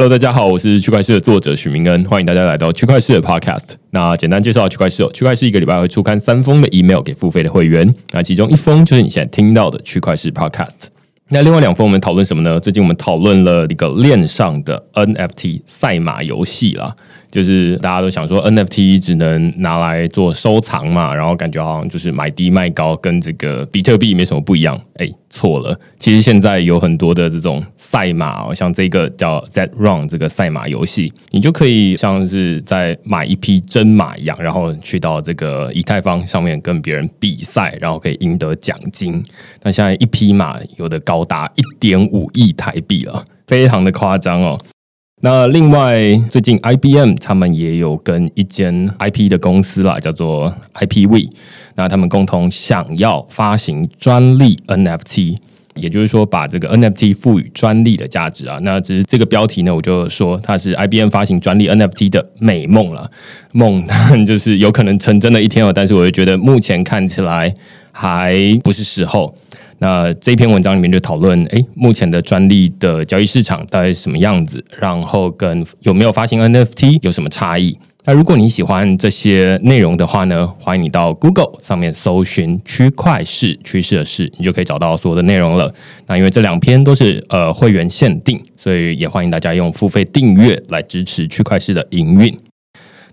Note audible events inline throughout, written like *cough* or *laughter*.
Hello，大家好，我是区块链的作者许明恩，欢迎大家来到区块链的 Podcast。那简单介绍区块链，区块链一个礼拜会出刊三封的 email 给付费的会员，那其中一封就是你现在听到的区块链 Podcast。那另外两封我们讨论什么呢？最近我们讨论了一个链上的 NFT 赛马游戏啦。就是大家都想说 NFT 只能拿来做收藏嘛，然后感觉好像就是买低卖高，跟这个比特币没什么不一样。哎，错了，其实现在有很多的这种赛马哦，像这个叫 Z Run 这个赛马游戏，你就可以像是在买一匹真马一样，然后去到这个以太坊上面跟别人比赛，然后可以赢得奖金。那现在一匹马有的高达一点五亿台币了，非常的夸张哦。那另外，最近 IBM 他们也有跟一间 IP 的公司啦，叫做 IPV，那他们共同想要发行专利 NFT，也就是说把这个 NFT 赋予专利的价值啊。那只是这个标题呢，我就说它是 IBM 发行专利 NFT 的美梦了，梦就是有可能成真的一天哦。但是我就觉得目前看起来还不是时候。那这篇文章里面就讨论，哎，目前的专利的交易市场大概什么样子？然后跟有没有发行 NFT 有什么差异？那如果你喜欢这些内容的话呢，欢迎你到 Google 上面搜寻“区块式趋势的事”，你就可以找到所有的内容了。那因为这两篇都是呃会员限定，所以也欢迎大家用付费订阅来支持区块式的营运。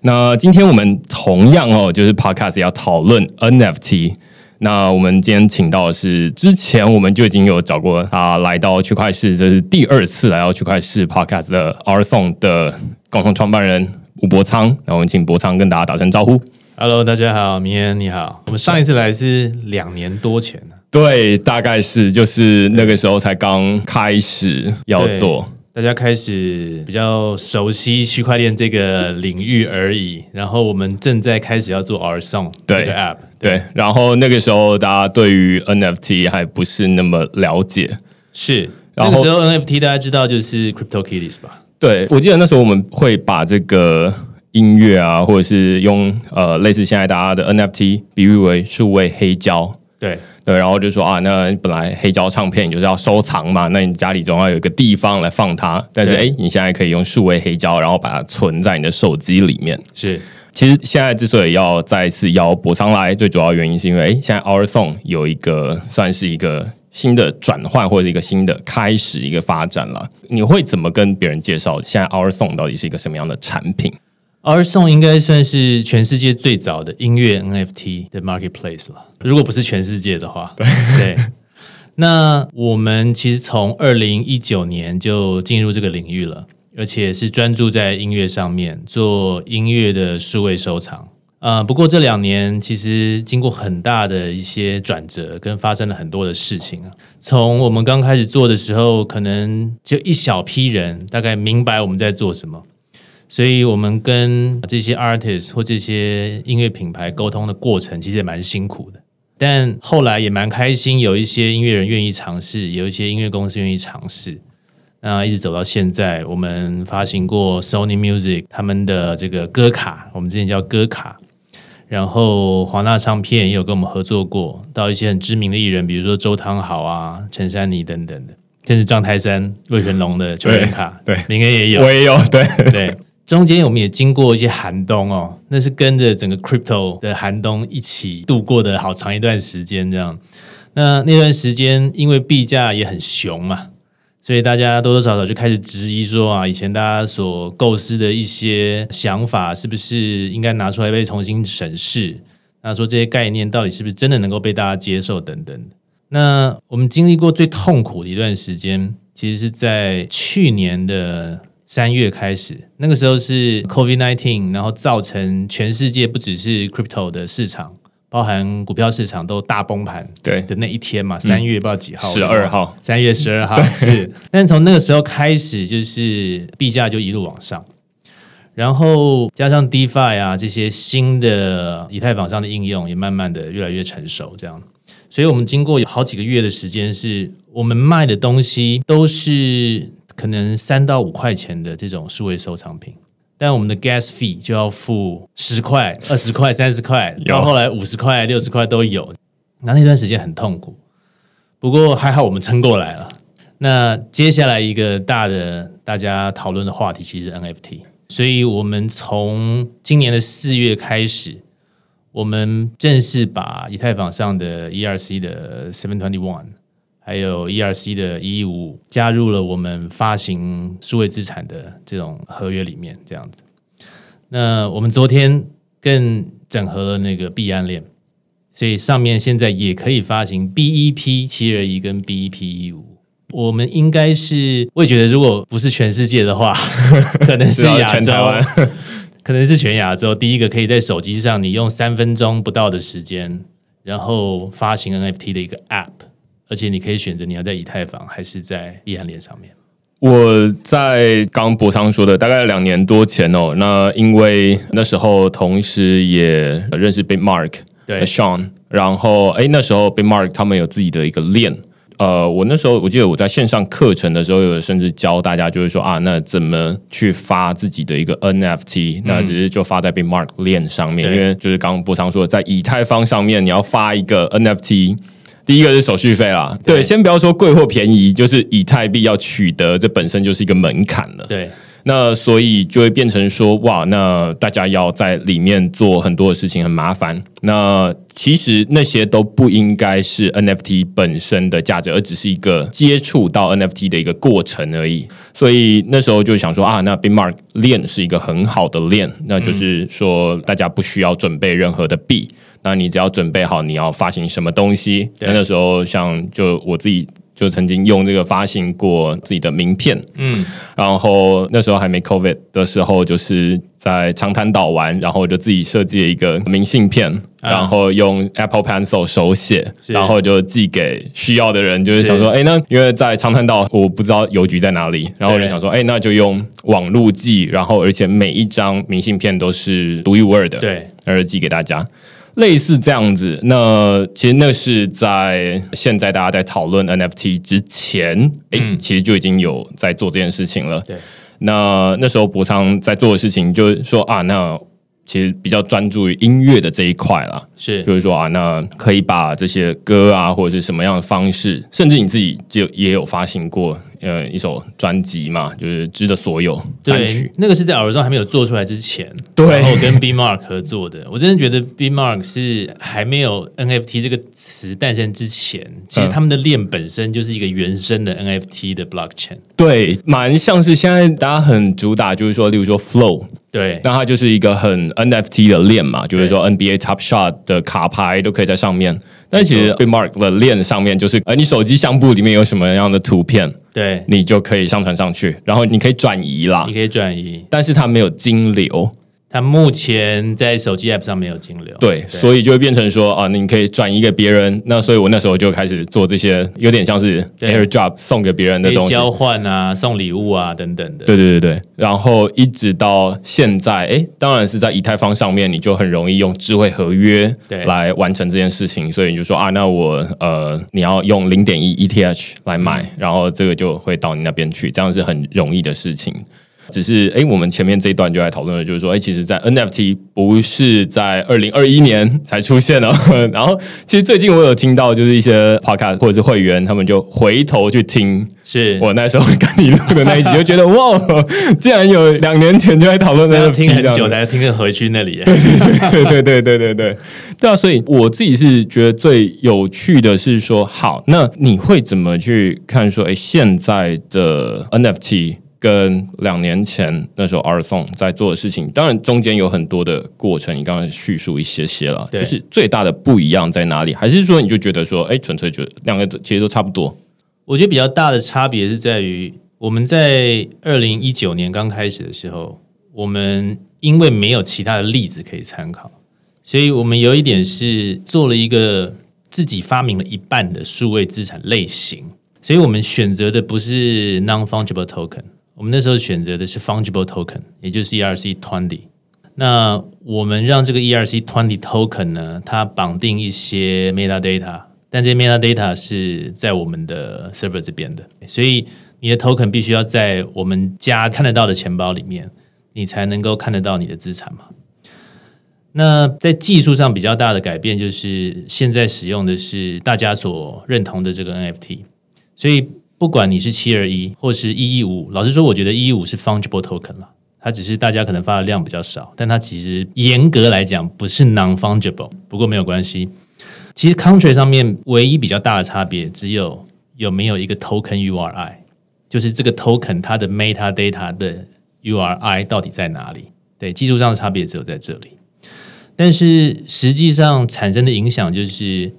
那今天我们同样哦，就是 Podcast 要讨论 NFT。那我们今天请到的是之前我们就已经有找过他来到区块市，这是第二次来到区块市 Podcast 的 R Song 的共同创办人吴博仓。那我们请博仓跟大家打声招呼。Hello，大家好，明恩你好。我们上一次来是两年多前对，大概是就是那个时候才刚开始要做。大家开始比较熟悉区块链这个领域而已，然后我们正在开始要做 R Song 这个 App，对，然后那个时候大家对于 NFT 还不是那么了解，是，那个时候 NFT 大家知道就是 Crypto Kitties 吧？对，我记得那时候我们会把这个音乐啊，或者是用呃类似现在大家的 NFT 比喻为数位黑胶，对。对，然后就说啊，那本来黑胶唱片就是要收藏嘛，那你家里总要有一个地方来放它。但是哎，你现在可以用数位黑胶，然后把它存在你的手机里面。是，其实现在之所以要再次邀博上来，最主要原因是因为哎，现在 Our Song 有一个算是一个新的转换或者一个新的开始，一个发展了。你会怎么跟别人介绍现在 Our Song 到底是一个什么样的产品？Our Song 应该算是全世界最早的音乐 NFT 的 marketplace 了。如果不是全世界的话，*laughs* 对。那我们其实从二零一九年就进入这个领域了，而且是专注在音乐上面做音乐的数位收藏。呃，不过这两年其实经过很大的一些转折，跟发生了很多的事情啊。从我们刚开始做的时候，可能就一小批人大概明白我们在做什么。所以我们跟这些 artist 或这些音乐品牌沟通的过程，其实也蛮辛苦的。但后来也蛮开心，有一些音乐人愿意尝试，有一些音乐公司愿意尝试。那一直走到现在，我们发行过 Sony Music 他们的这个歌卡，我们之前叫歌卡。然后华纳唱片也有跟我们合作过，到一些很知名的艺人，比如说周汤豪啊、陈珊妮等等的，甚至张泰山、魏全龙的球员卡，对，明恩也有，我也有，对对。中间我们也经过一些寒冬哦，那是跟着整个 crypto 的寒冬一起度过的好长一段时间。这样，那那段时间因为币价也很熊嘛，所以大家多多少少就开始质疑说啊，以前大家所构思的一些想法是不是应该拿出来被重新审视？那说这些概念到底是不是真的能够被大家接受等等。那我们经历过最痛苦的一段时间，其实是在去年的三月开始，那个时候是 COVID nineteen，然后造成全世界不只是 crypto 的市场，包含股票市场都大崩盘，对。的那一天嘛，三月不知道几号，十二号，三月十二号是，*laughs* 但从那个时候开始，就是币价就一路往上，然后加上 DeFi 啊这些新的以太坊上的应用也慢慢的越来越成熟，这样。所以，我们经过有好几个月的时间，是我们卖的东西都是可能三到五块钱的这种数位收藏品，但我们的 gas fee 就要付十块、二十块、三十块，到后来五十块、六十块都有。那那段时间很痛苦，不过还好我们撑过来了。那接下来一个大的大家讨论的话题，其实是 NFT。所以我们从今年的四月开始。我们正式把以太坊上的 ERC 的 Seven Twenty One，还有 ERC 的一一五五加入了我们发行数位资产的这种合约里面，这样子。那我们昨天更整合了那个币安链，所以上面现在也可以发行 BEP 七二一跟 BEP 一五。我们应该是，我也觉得，如果不是全世界的话，*laughs* 可能是亚洲。*laughs* 可能是全亚洲第一个可以在手机上，你用三分钟不到的时间，然后发行 NFT 的一个 App，而且你可以选择你要在以太坊还是在易安链上面。我在刚博昌说的大概两年多前哦，那因为那时候同时也认识 Big Mark 对 Sean，然后哎那时候 Big Mark 他们有自己的一个链。呃，我那时候我记得我在线上课程的时候，有甚至教大家，就是说啊，那怎么去发自己的一个 NFT？那只是就发在 Big Mark 链上面，因为就是刚刚波昌说，在以太坊上面你要发一个 NFT，第一个是手续费啦，对，先不要说贵或便宜，就是以太币要取得，这本身就是一个门槛了，对。那所以就会变成说，哇，那大家要在里面做很多的事情，很麻烦。那其实那些都不应该是 NFT 本身的价值，而只是一个接触到 NFT 的一个过程而已。所以那时候就想说啊，那 Bitmark 链是一个很好的链，那就是说大家不需要准备任何的币，那你只要准备好你要发行什么东西。那那时候像就我自己。就曾经用这个发行过自己的名片，嗯，然后那时候还没 COVID 的时候，就是在长滩岛玩，然后就自己设计了一个明信片，然后用 Apple Pencil 手写，然后就寄给需要的人。就是想说，哎，那因为在长滩岛，我不知道邮局在哪里，然后我就想说，哎，那就用网路寄，然后而且每一张明信片都是独一无二的，对，而寄给大家。类似这样子，那其实那是在现在大家在讨论 NFT 之前，哎，其实就已经有在做这件事情了。对，那那时候博昌在做的事情，就是说啊，那其实比较专注于音乐的这一块啦，是，就是说啊，那可以把这些歌啊，或者是什么样的方式，甚至你自己就也有发行过。呃，一首专辑嘛，就是《知的所有》单曲，那个是在耳中还没有做出来之前，对，然后跟 B Mark 合作的。我真的觉得 B Mark 是还没有 NFT 这个词诞生之前，其实他们的链本身就是一个原生的 NFT 的 Blockchain，对，蛮像是现在大家很主打，就是说，例如说 Flow，对，那它就是一个很 NFT 的链嘛，就是说 NBA Top Shot 的卡牌都可以在上面。但其实 b Mark 的链上面就是，呃，你手机相簿里面有什么样的图片，对。你就可以上传上去，然后你可以转移啦，你可以转移，但是它没有金流。它目前在手机 App 上没有金流，对，所以就会变成说啊，你可以转移给别人。那所以我那时候就开始做这些，有点像是 AirDrop 送给别人的东西，交换啊，送礼物啊等等的。对对对对，然后一直到现在，哎，当然是在以太坊上面，你就很容易用智慧合约来完成这件事情。所以你就说啊，那我呃，你要用零点一 ETH 来买，然后这个就会到你那边去，这样是很容易的事情。只是哎，我们前面这一段就在讨论了，就是说，哎，其实，在 NFT 不是在二零二一年才出现的。*laughs* 然后，其实最近我有听到，就是一些 Podcast 或者是会员，他们就回头去听，是我那时候跟你录的那一集，就觉得 *laughs* 哇，竟然有两年前就在讨论 NFT，听很久才听回去那里。对对对对对对对对，对啊，所以我自己是觉得最有趣的是说，好，那你会怎么去看说，哎，现在的 NFT？跟两年前那时候 R Song 在做的事情，当然中间有很多的过程，你刚刚叙述一些些了，就是最大的不一样在哪里？还是说你就觉得说，哎，纯粹觉得两个其实都差不多？我觉得比较大的差别是在于，我们在二零一九年刚开始的时候，我们因为没有其他的例子可以参考，所以我们有一点是做了一个自己发明了一半的数位资产类型，所以我们选择的不是 non fungible token，我们那时候选择的是 fungible token，也就是 ERC twenty。那我们让这个 ERC twenty token 呢，它绑定一些 metadata，但这些 metadata 是在我们的 server 这边的，所以你的 token 必须要在我们家看得到的钱包里面，你才能够看得到你的资产嘛。那在技术上比较大的改变，就是现在使用的是大家所认同的这个 NFT，所以不管你是七二一或是一一五，老实说，我觉得一一五是 fungible token 了。它只是大家可能发的量比较少，但它其实严格来讲不是 non fungible。不过没有关系，其实 country 上面唯一比较大的差别只有有没有一个 token URI，就是这个 token 它的 metadata 的 URI 到底在哪里？对，技术上的差别只有在这里。但是实际上产生的影响就是，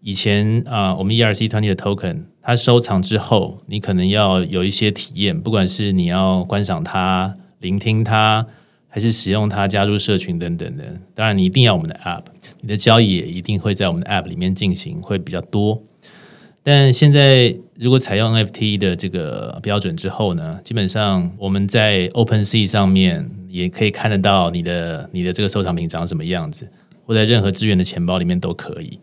以前啊、我们 ERC 团体的 token，它收藏之后，你可能要有一些体验，不管是你要观赏它、聆听它，还是使用它、加入社群等等的。当然，你一定要我们的 App，你的交易也一定会在我们的 App 里面进行，会比较多。但现在如果采用 NFT 的这个标准之后呢，基本上我们在 OpenSea 上面也可以看得到你的你的这个收藏品长什么样子，或在任何资源的钱包里面都可以。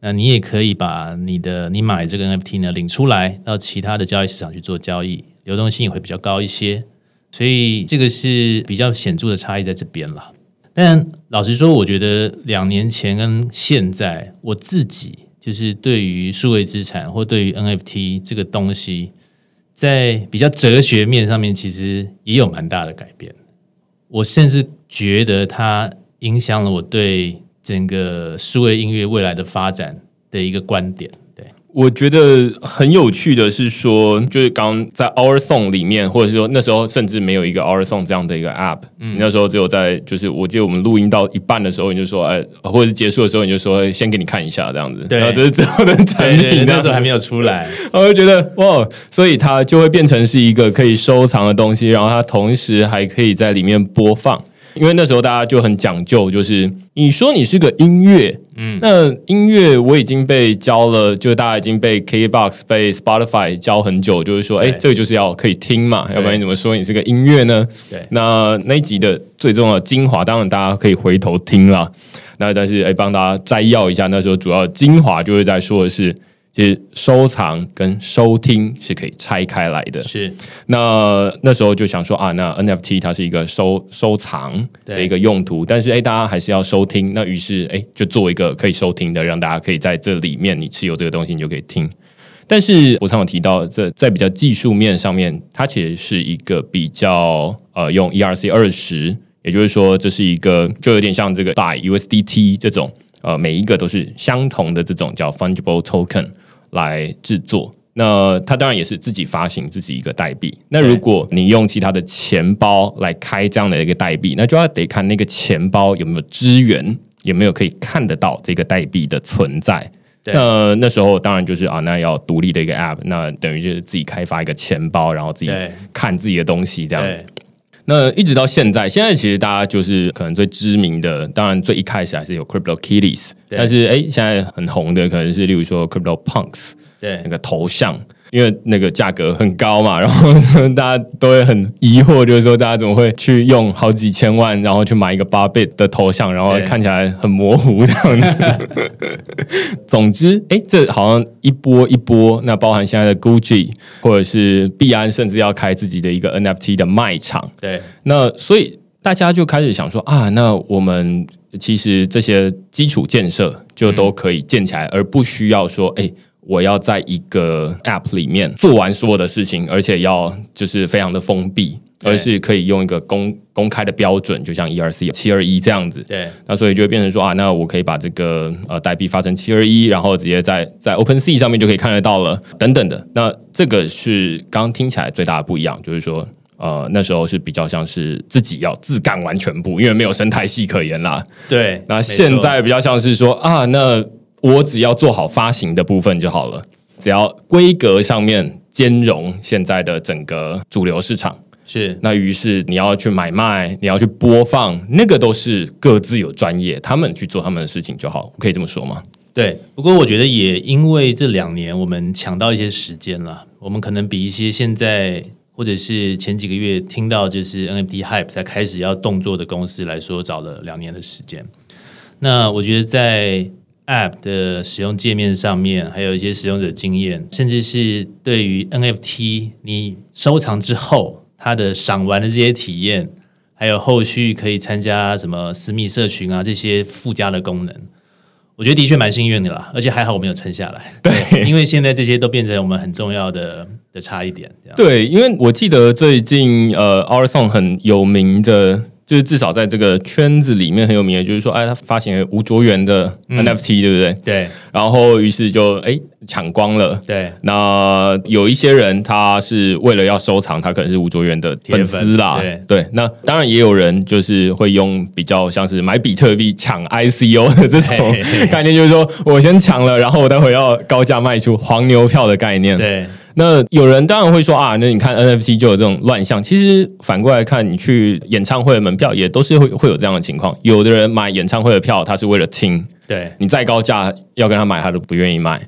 那你也可以把你的你买这个 NFT 呢领出来，到其他的交易市场去做交易，流动性也会比较高一些。所以这个是比较显著的差异在这边啦。但老实说，我觉得两年前跟现在，我自己就是对于数位资产或对于 NFT 这个东西，在比较哲学面上面，其实也有蛮大的改变。我甚至觉得它影响了我对整个数位音乐未来的发展的一个观点。对，我觉得很有趣的是说，就是刚刚在 Our Song 里面，或者是说那时候甚至没有一个 Our Song 这样的一个 App，、你那时候只有在就是我记得我们录音到一半的时候，你就说哎，或者是结束的时候，你就说哎先给你看一下这样子，对然后这是最后的产对对对品，那时候还没有出来。*laughs* 我就觉得哇，所以它就会变成是一个可以收藏的东西，然后它同时还可以在里面播放。因为那时候大家就很讲究，就是你说你是个音乐，嗯，那音乐我已经被教了，就大家已经被 KBox、被 Spotify 教很久，就是说，哎，对这个就是要可以听嘛，要不然你怎么说你是个音乐呢？对那那一集的最重要的精华，当然大家可以回头听啦。那但是哎，帮大家摘要一下，那时候主要精华就是在说的是，其实收藏跟收听是可以拆开来的。是那那时候就想说啊，那 NFT 它是一个收收藏的一个用途，但是哎，大家还是要收听。那于是哎，就做一个可以收听的，让大家可以在这里面，你持有这个东西，你就可以听。但是我常有提到，这在比较技术面上面，它其实是一个比较呃用 ERC 二十，也就是说，这是一个就有点像这个 Buy USDT 这种呃每一个都是相同的这种叫 fungible token 来制作。那它当然也是自己发行自己一个代币。那如果你用其他的钱包来开这样的一个代币，那就要得看那个钱包有没有支援，有没有可以看得到这个代币的存在。那那时候当然就是啊，那要独立的一个 App，那等于就是自己开发一个钱包，然后自己看自己的东西这样。对那一直到现在，现在其实大家就是可能最知名的，当然最一开始还是有 Crypto Kitties，但是哎，现在很红的可能是例如说 Crypto Punks 对。那个头像，因为那个价格很高嘛，*laughs* 然后大家都会很疑惑，就是说大家怎么会去用好几千万，然后去买一个八 bit 的头像，然后看起来很模糊这样子。*laughs* 总之，哎，这好像一波一波，那包含现在的 Gucci 或者是币安，甚至要开自己的一个 NFT 的卖场。对那所以大家就开始想说啊，那我们其实这些基础建设就都可以建起来，而不需要说，哎、我要在一个 App 里面做完所有的事情，而且要就是非常的封闭，而是可以用一个公公开的标准，就像 ERC 七二一这样子。对那所以就会变成说啊，那我可以把这个呃代币发成七二一，然后直接在在 OpenSea 上面就可以看得到了，等等的。那这个是刚刚听起来最大的不一样，就是说呃，那时候是比较像是自己要自干完全部，因为没有生态系可言啦。对，那现在比较像是说啊，那我只要做好发行的部分就好了，只要规格上面兼容现在的整个主流市场。是，那于是你要去买卖，你要去播放，那个都是各自有专业，他们去做他们的事情就好，可以这么说吗？对。不过我觉得也因为这两年我们抢到一些时间了，我们可能比一些现在。或者是前几个月听到就是 NFT hype 才开始要动作的公司来说，找了两年的时间。那我觉得在 App 的使用界面上面，还有一些使用者经验，甚至是对于 NFT 你收藏之后它的赏玩的这些体验，还有后续可以参加什么私密社群啊这些附加的功能。我觉得的确蛮幸运的啦，而且还好我没有撑下来。*laughs* 对，*laughs* 因为现在这些都变成我们很重要的的差一点。对，因为我记得最近呃，Our Song 很有名的。就是至少在这个圈子里面很有名的，就是说，哎，他发行了吴卓源的 NFT，对不对？对。然后于是就哎抢光了。对。那有一些人他是为了要收藏，他可能是吴卓源的粉丝啦。对。对。那当然也有人就是会用比较像是买比特币抢 ICO 的这种 *laughs* 概念，就是说我先抢了，然后我待会要高价卖出黄牛票的概念。对。那有人当然会说啊，那你看 NFT 就有这种乱象。其实反过来看，你去演唱会的门票也都是会会有这样的情况。有的人买演唱会的票，他是为了听，对你再高价要跟他买，他都不愿意买。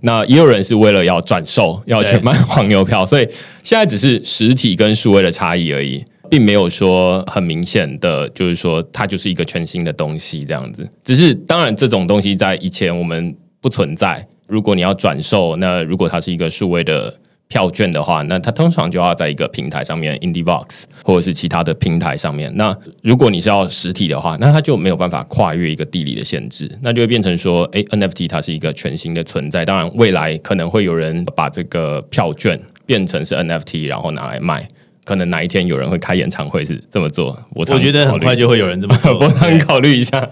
那也有人是为了要转售，要去卖黄牛票。所以现在只是实体跟数位的差异而已，并没有说很明显的，就是说它就是一个全新的东西这样子。只是当然，这种东西在以前我们不存在。如果你要转售，那如果它是一个数位的票券的话，那它通常就要在一个平台上面，IndieBox 或者是其他的平台上面。那如果你是要实体的话，那它就没有办法跨越一个地理的限制，那就会变成说，哎，NFT 它是一个全新的存在。当然，未来可能会有人把这个票券变成是 NFT，然后拿来卖。可能哪一天有人会开演唱会是这么做，我我觉得很快就会有人这么做。*laughs* 我常考虑一下。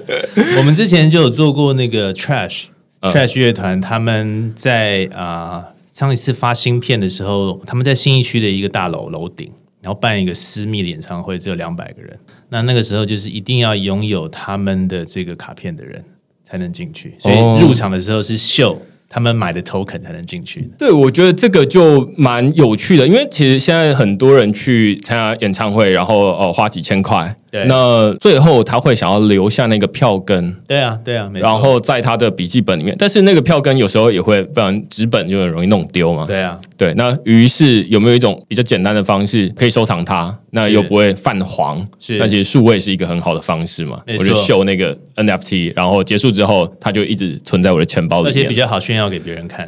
*laughs* 我们之前就有做过那个 Trash。Trash 乐团他们在啊上一次发新片的时候，他们在新一区的一个大楼楼顶，然后办一个私密的演唱会，只有两百个人。那那个时候就是一定要拥有他们的这个卡片的人才能进去，所以入场的时候是秀。他们买的 token 才能进去。对，我觉得这个就蛮有趣的，因为其实现在很多人去参加演唱会，然后哦花几千块，那最后他会想要留下那个票根。对啊，对啊，然后在他的笔记本里面，但是那个票根有时候也会，不然纸本就很容易弄丢嘛。对啊，对。那于是有没有一种比较简单的方式可以收藏它？那又不会泛黄？是。那其实数位是一个很好的方式嘛？我就秀那个 NFT，然后结束之后，它就一直存在我的钱包里面，而且比较好炫耀给别人看。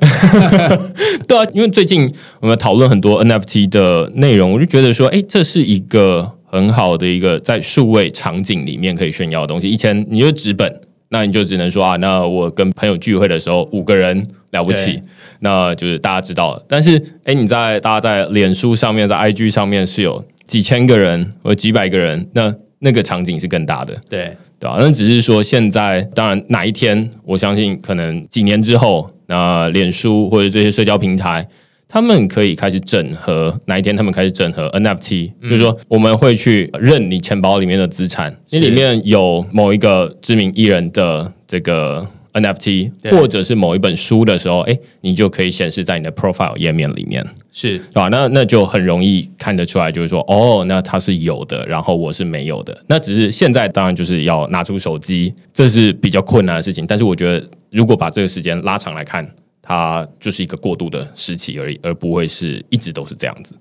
*laughs* 对啊，因为最近我们讨论很多 NFT 的内容，我就觉得说，哎，这是一个很好的一个在数位场景里面可以炫耀的东西。以前你就纸本，那你就只能说啊，那我跟朋友聚会的时候五个人了不起，那就是大家知道了。但是，哎，你在大家在脸书上面，在 IG 上面是有几千个人或几百个人，那那个场景是更大的。对。对吧？那只是说，现在当然哪一天，我相信可能几年之后，那脸书或者这些社交平台，他们可以开始整合。哪一天他们开始整合 NFT，就是说我们会去认你钱包里面的资产，你里面有某一个知名艺人的这个。NFT 或者是某一本书的时候，哎，你就可以显示在你的 profile 页面里面，是吧？那那就很容易看得出来，就是说，哦，那它是有的，然后我是没有的。那只是现在当然就是要拿出手机，这是比较困难的事情。但是我觉得，如果把这个时间拉长来看，它就是一个过渡的时期而已，而不会是一直都是这样子。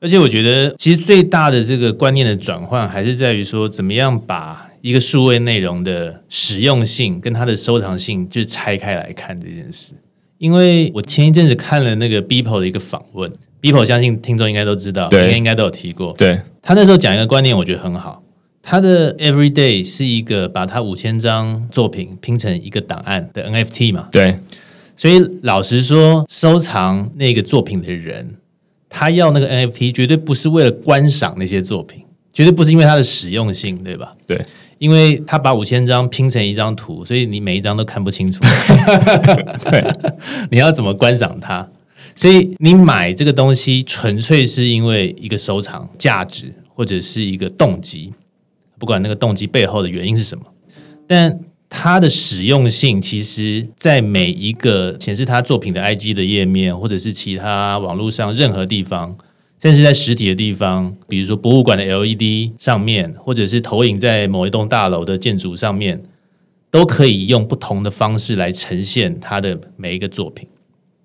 而且我觉得，其实最大的这个观念的转换，还是在于说，怎么样把。一个数位内容的实用性跟它的收藏性，就是拆开来看这件事。因为我前一阵子看了那个 Beeple 的一个访问，Beeple 相信听众应该都知道，应该，应该都有提过。对他那时候讲一个观念，我觉得很好。他的 Everyday 是一个把他五千张作品拼成一个档案的 NFT 嘛？对。所以老实说，收藏那个作品的人，他要那个 NFT 绝对不是为了观赏那些作品，绝对不是因为它的实用性，对吧？对。因为他把五千张拼成一张图，所以你每一张都看不清楚。*laughs* 对，*laughs* 你要怎么观赏它？所以你买这个东西纯粹是因为一个收藏价值或者是一个动机，不管那个动机背后的原因是什么，但它的使用性其实，在每一个显示他作品的 IG 的页面，或者是其他网络上任何地方，甚至在实体的地方，比如说博物馆的 LED 上面，或者是投影在某一栋大楼的建筑上面，都可以用不同的方式来呈现它的每一个作品。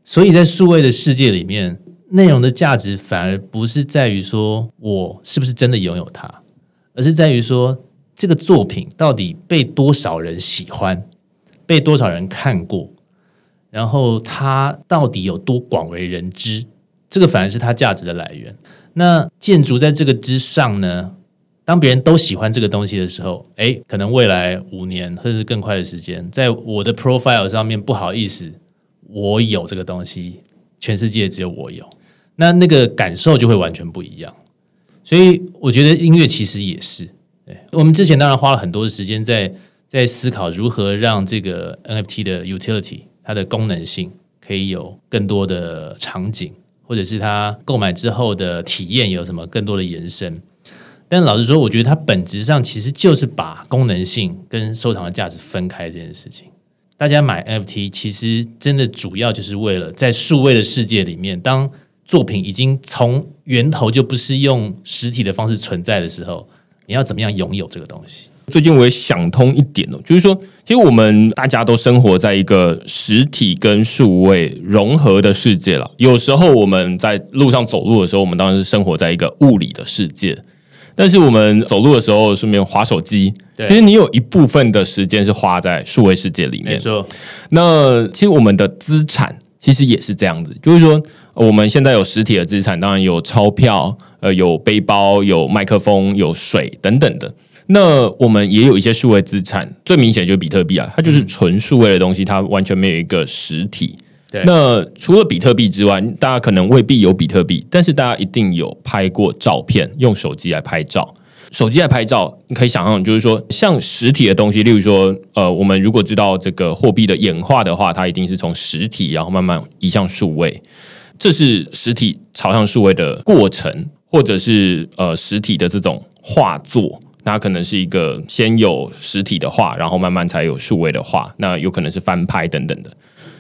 所以在数位的世界里面，内容的价值反而不是在于说我是不是真的拥有它，而是在于说。这个作品到底被多少人喜欢，被多少人看过，然后它到底有多广为人知？这个反而是它价值的来源。那建筑在这个之上呢？当别人都喜欢这个东西的时候，诶，可能未来五年甚至更快的时间，在我的 profile 上面，不好意思，我有这个东西，全世界只有我有，那那个感受就会完全不一样。所以我觉得音乐其实也是。我们之前当然花了很多的时间在在思考如何让这个 NFT 的 utility 它的功能性可以有更多的场景，或者是它购买之后的体验有什么更多的延伸。但老实说，我觉得它本质上其实就是把功能性跟收藏的价值分开这件事情。大家买 NFT 其实真的主要就是为了在数位的世界里面，当作品已经从源头就不是用实体的方式存在的时候。你要怎么样拥有这个东西？最近我也想通一点哦，就是说，其实我们大家都生活在一个实体跟数位融合的世界了。有时候我们在路上走路的时候，我们当然是生活在一个物理的世界，但是我们走路的时候顺便划手机，其实你有一部分的时间是花在数位世界里面。没错，那其实我们的资产其实也是这样子，就是说。我们现在有实体的资产，当然有钞票，呃，有背包，有麦克风，有水等等的。那我们也有一些数位资产，最明显就是比特币啊，它就是纯数位的东西，它完全没有一个实体。那除了比特币之外，大家可能未必有比特币，但是大家一定有拍过照片，用手机来拍照。手机来拍照，你可以想象，就是说，像实体的东西，例如说，呃，我们如果知道这个货币的演化的话，它一定是从实体，然后慢慢移向数位。这是实体朝向数位的过程，或者是呃实体的这种画作，那可能是一个先有实体的画，然后慢慢才有数位的画，那有可能是翻拍等等的。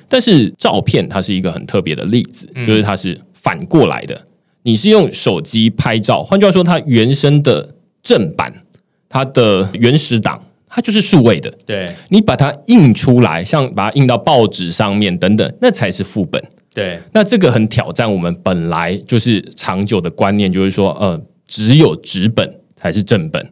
但是照片它是一个很特别的例子，就是它是反过来的，你是用手机拍照，换句话说，它原生的正版，它的原始档，它就是数位的。对你把它印出来，像把它印到报纸上面等等，那才是副本。对，那这个很挑战我们本来就是长久的观念，就是说，呃，只有纸本才是正本，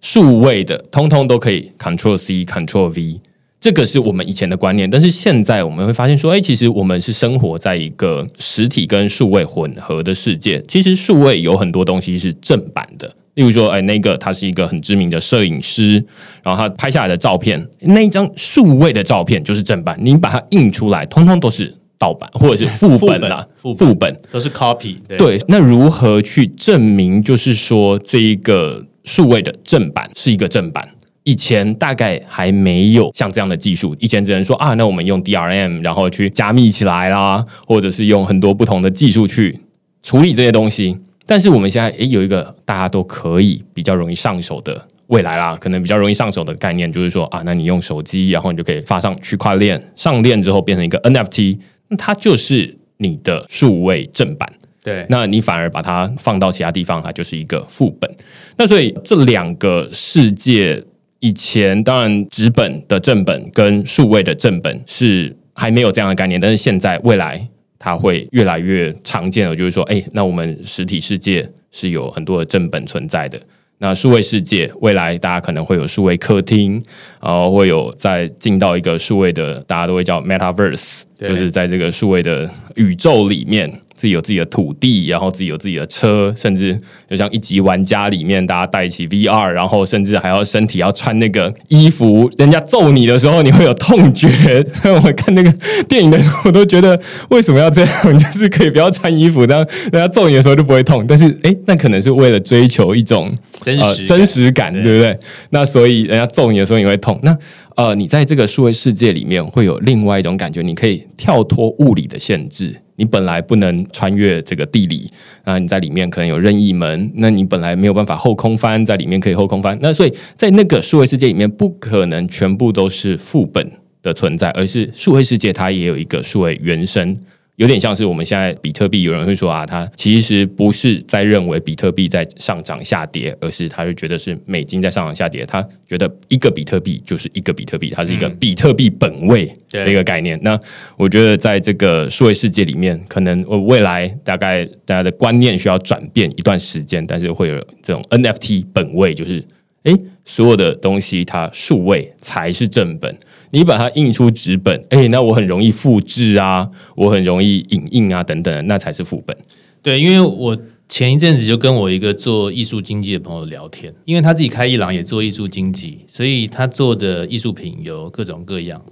数位的通通都可以 Control C Control V，这个是我们以前的观念。但是现在我们会发现说，哎，其实我们是生活在一个实体跟数位混合的世界。其实数位有很多东西是正版的，例如说，哎，那个他是一个很知名的摄影师，然后他拍下来的照片，那一张数位的照片就是正版，你把它印出来，通通都是。盗版或者是 *laughs* 副本啦，副副本都是 copy。对，那如何去证明？就是说，这一个数位的正版是一个正版。以前大概还没有像这样的技术，以前只能说啊，那我们用 DRM，然后去加密起来啦，或者是用很多不同的技术去处理这些东西。但是我们现在诶有一个大家都可以比较容易上手的未来啦，可能比较容易上手的概念就是说啊，那你用手机，然后你就可以发上区块链，上链之后变成一个 NFT。它就是你的数位正版，对，那你反而把它放到其他地方，它就是一个副本。那所以这两个世界，以前当然纸本的正本跟数位的正本是还没有这样的概念，但是现在未来它会越来越常见了，就是说，哎，那我们实体世界是有很多的正本存在的。那数位世界未来，大家可能会有数位客厅，然后会有再进到一个数位的，大家都会叫 Metaverse，就是在这个数位的宇宙里面。自己有自己的土地，然后自己有自己的车，甚至就像一级玩家里面，大家带起 VR，然后甚至还要身体要穿那个衣服，人家揍你的时候你会有痛觉。*laughs* 我看那个电影的时候，我都觉得为什么要这样？就是可以不要穿衣服，这样人家揍你的时候就不会痛。但是哎，那可能是为了追求一种 *laughs* 真实真实感，对不对？那所以人家揍你的时候你会痛。那呃，你在这个数位世界里面会有另外一种感觉，你可以跳脱物理的限制。你本来不能穿越这个地理，那你在里面可能有任意门，那你本来没有办法后空翻，在里面可以后空翻。那所以在那个数位世界里面，不可能全部都是副本的存在，而是数位世界它也有一个数位原生。有点像是我们现在比特币，有人会说啊，他其实不是在认为比特币在上涨下跌，而是他就觉得是美金在上涨下跌。他觉得一个比特币就是一个比特币，它是一个比特币本位的一个概念。那我觉得在这个数位世界里面，可能未来大概大家的观念需要转变一段时间，但是会有这种 NFT 本位，就是诶，所有的东西它数位才是正本。你把它印出纸本，哎，那我很容易复制啊，我很容易影印啊，等等，那才是副本。对，因为我前一阵子就跟我一个做艺术经济的朋友聊天，因为他自己开艺廊也做艺术经济，所以他做的艺术品有各种各样，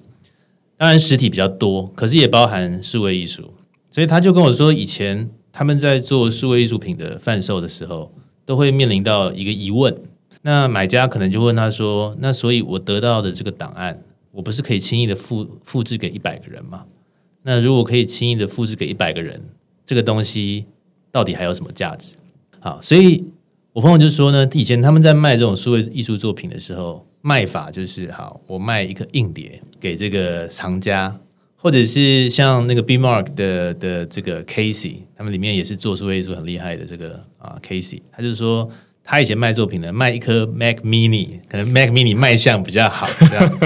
当然实体比较多，可是也包含数位艺术。所以他就跟我说，以前他们在做数位艺术品的贩售的时候，都会面临到一个疑问，那买家可能就问他说：“那所以我得到的这个档案。”我不是可以轻易的复复制给一百个人吗？那如果可以轻易的复制给一百个人，这个东西到底还有什么价值？好，所以我朋友就说呢，以前他们在卖这种数位艺术作品的时候，卖法就是好，我卖一个硬碟给这个藏家，或者是像那个 B Mark 的的这个 Casey，他们里面也是做数位艺术很厉害的这个啊 Casey，他就说他以前卖作品呢，卖一颗 Mac Mini，可能 Mac Mini 卖相比较好，这样。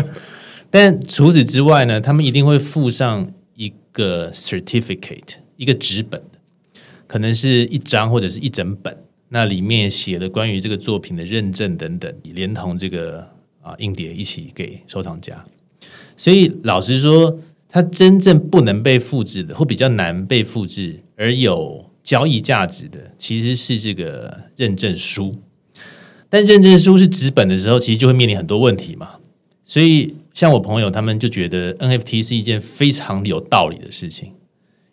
但除此之外呢，他们一定会附上一个 certificate，一个纸本，可能是一张或者是一整本，那里面写的关于这个作品的认证等等，连同这个啊硬碟一起给收藏家。所以老实说，它真正不能被复制的，或比较难被复制而有交易价值的，其实是这个认证书。但认证书是纸本的时候，其实就会面临很多问题嘛，所以。像我朋友他们就觉得 NFT 是一件非常有道理的事情，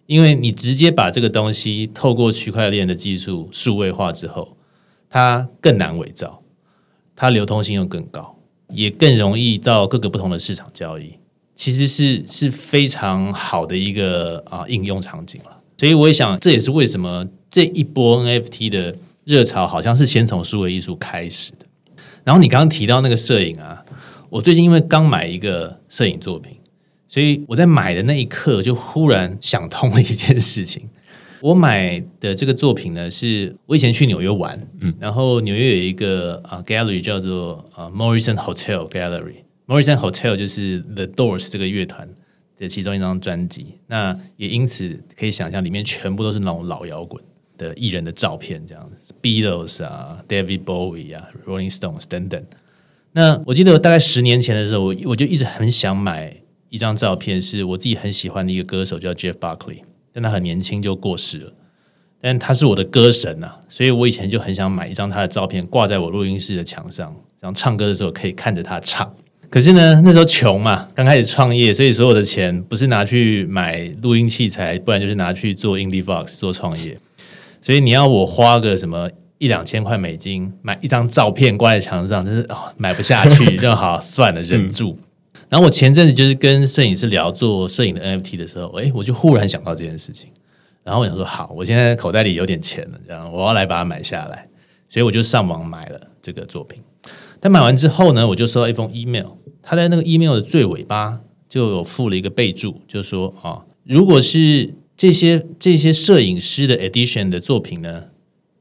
因为你直接把这个东西透过区块链的技术数位化之后，它更难伪造，它流通性又更高，也更容易到各个不同的市场交易，其实是是非常好的一个啊应用场景了。所以我也想，这也是为什么这一波 NFT 的热潮好像是先从数位艺术开始的。然后你刚刚提到那个摄影啊。我最近因为刚买一个摄影作品，所以我在买的那一刻就忽然想通了一件事情。*laughs* 我买的这个作品呢，是我以前去纽约玩，嗯，然后纽约有一个啊 gallery 叫做啊 Morrison Hotel Gallery。Morrison Hotel 就是 The Doors 这个乐团的其中一张专辑。那也因此可以想象，里面全部都是那种老摇滚的艺人的照片，这样子，Beatles 啊，David Bowie 啊，Rolling Stones 等等。那我记得大概十年前的时候，我我就一直很想买一张照片，是我自己很喜欢的一个歌手叫 Jeff Buckley，但他很年轻就过世了，但他是我的歌神呐，所以我以前就很想买一张他的照片挂在我录音室的墙上，这样唱歌的时候可以看着他唱。可是呢，那时候穷嘛，刚开始创业，所以所有的钱不是拿去买录音器材，不然就是拿去做 Indie Fox 做创业，所以你要我花个什么？一两千块美金买一张照片挂在墙上，真是啊买不下去，就好算了，忍住。然后我前阵子就是跟摄影师聊做摄影的 NFT 的时候，哎，我就忽然想到这件事情。然后我想说，好，我现在口袋里有点钱了，这样我要来把它买下来。所以我就上网买了这个作品。但买完之后呢，我就收到一封 email，他在那个 email 的最尾巴就有附了一个备注，就说啊，如果是这些这些摄影师的 edition 的作品呢。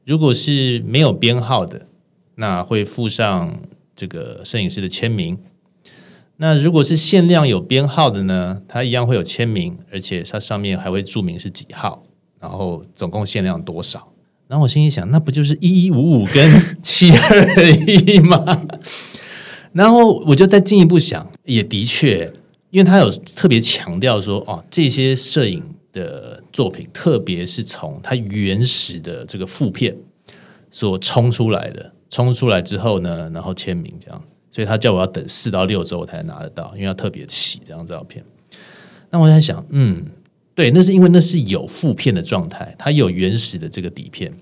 如果是没有编号的，那会附上这个摄影师的签名。那如果是限量有编号的呢，它一样会有签名，而且它上面还会注明是几号，然后总共限量多少。然后我心里想，那不就是一一五五跟七二一吗？*laughs* 然后我就再进一步想，也的确，因为他有特别强调说，哦，这些摄影。的作品，特别是从它原始的这个副片所冲出来的，冲出来之后呢，然后签名这样，所以他叫我要等四到六周我才拿得到，因为要特别洗这张照片。那我在想，嗯，对，那是因为那是有副片的状态，它有原始的这个底片。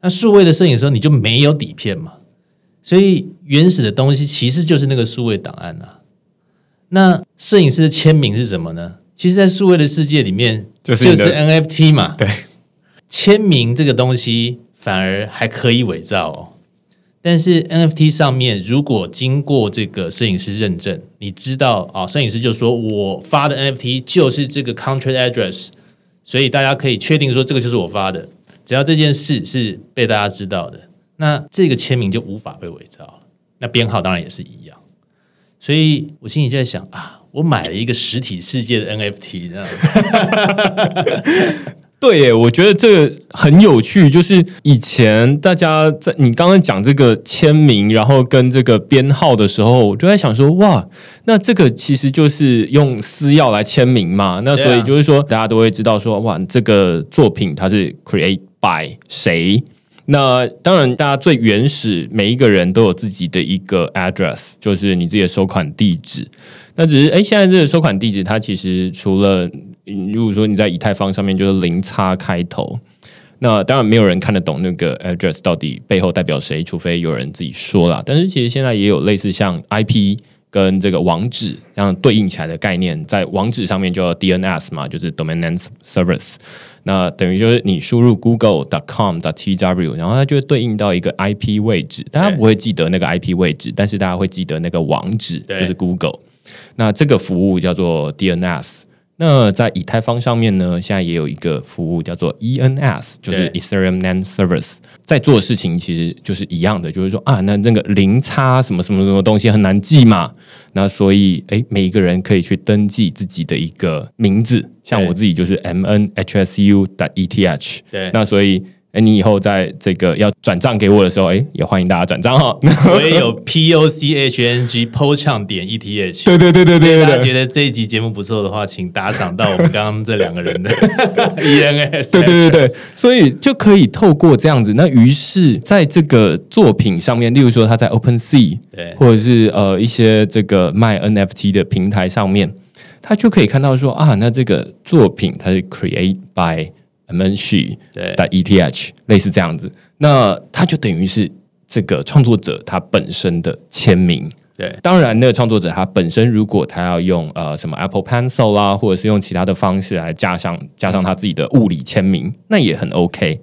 那数位的摄影的时候，你就没有底片嘛，所以原始的东西其实就是那个数位档案啊。那摄影师的签名是什么呢？其实，在数位的世界里面。就是就是 NFT 嘛。对，签名这个东西反而还可以伪造哦。但是 NFT 上面如果经过这个摄影师认证，你知道啊，摄影师就说我发的 NFT 就是这个 contract address，所以大家可以确定说这个就是我发的。只要这件事是被大家知道的，那这个签名就无法被伪造了。那编号当然也是一样。所以我心里就在想啊，我买了一个实体世界的 NFT，这样 *laughs* 对耶，我觉得这个很有趣。就是以前大家在你刚刚讲这个签名，然后跟这个编号的时候，我就在想说，哇，那这个其实就是用私钥来签名嘛。那所以就是说，大家都会知道说，哇，这个作品它是 create by 谁。那当然，大家最原始，每一个人都有自己的一个 address，就是你自己的收款地址。那只是，哎，现在这个收款地址，它其实除了如果说你在以太坊上面就是零叉开头，那当然没有人看得懂那个 address 到底背后代表谁，除非有人自己说了。但是其实现在也有类似像 IP 跟这个网址这样对应起来的概念，在网址上面叫 DNS 嘛，就是 Domain Name Service。那等于就是你输入 google.com.tw，然后它就会对应到一个 IP 位置，大家不会记得那个 IP 位置，但是大家会记得那个网址，就是 Google。那这个服务叫做 DNS。那在以太坊上面呢，现在也有一个服务叫做 ENS，就是 Ethereum Name Service，在做的事情其实就是一样的，就是说啊，那那个零差什么什么什么东西很难记嘛，那所以诶，每一个人可以去登记自己的一个名字，像我自己就是 MNHSU 的 ETH，对，那所以。哎，你以后在这个要转账给我的时候，哎，也欢迎大家转账哈。*laughs* 我也有 P O C H N G Po 唱点 E T H。对对对对对，大家觉得这一集节目不错的话，请打赏到我们刚刚这两个人的 *laughs* E N S。对对对对，所以就可以透过这样子，那于是在这个作品上面，例如说他在 Open Sea，对，或者是呃一些这个卖 N F T 的平台上面，他就可以看到说啊，那这个作品它是 Create by。M N She 的 E T H 类似这样子，那它就等于是这个创作者他本身的签名。对，当然那个创作者他本身如果他要用呃什么 Apple Pencil 啦，或者是用其他的方式来加上加上他自己的物理签名，那也很 OK。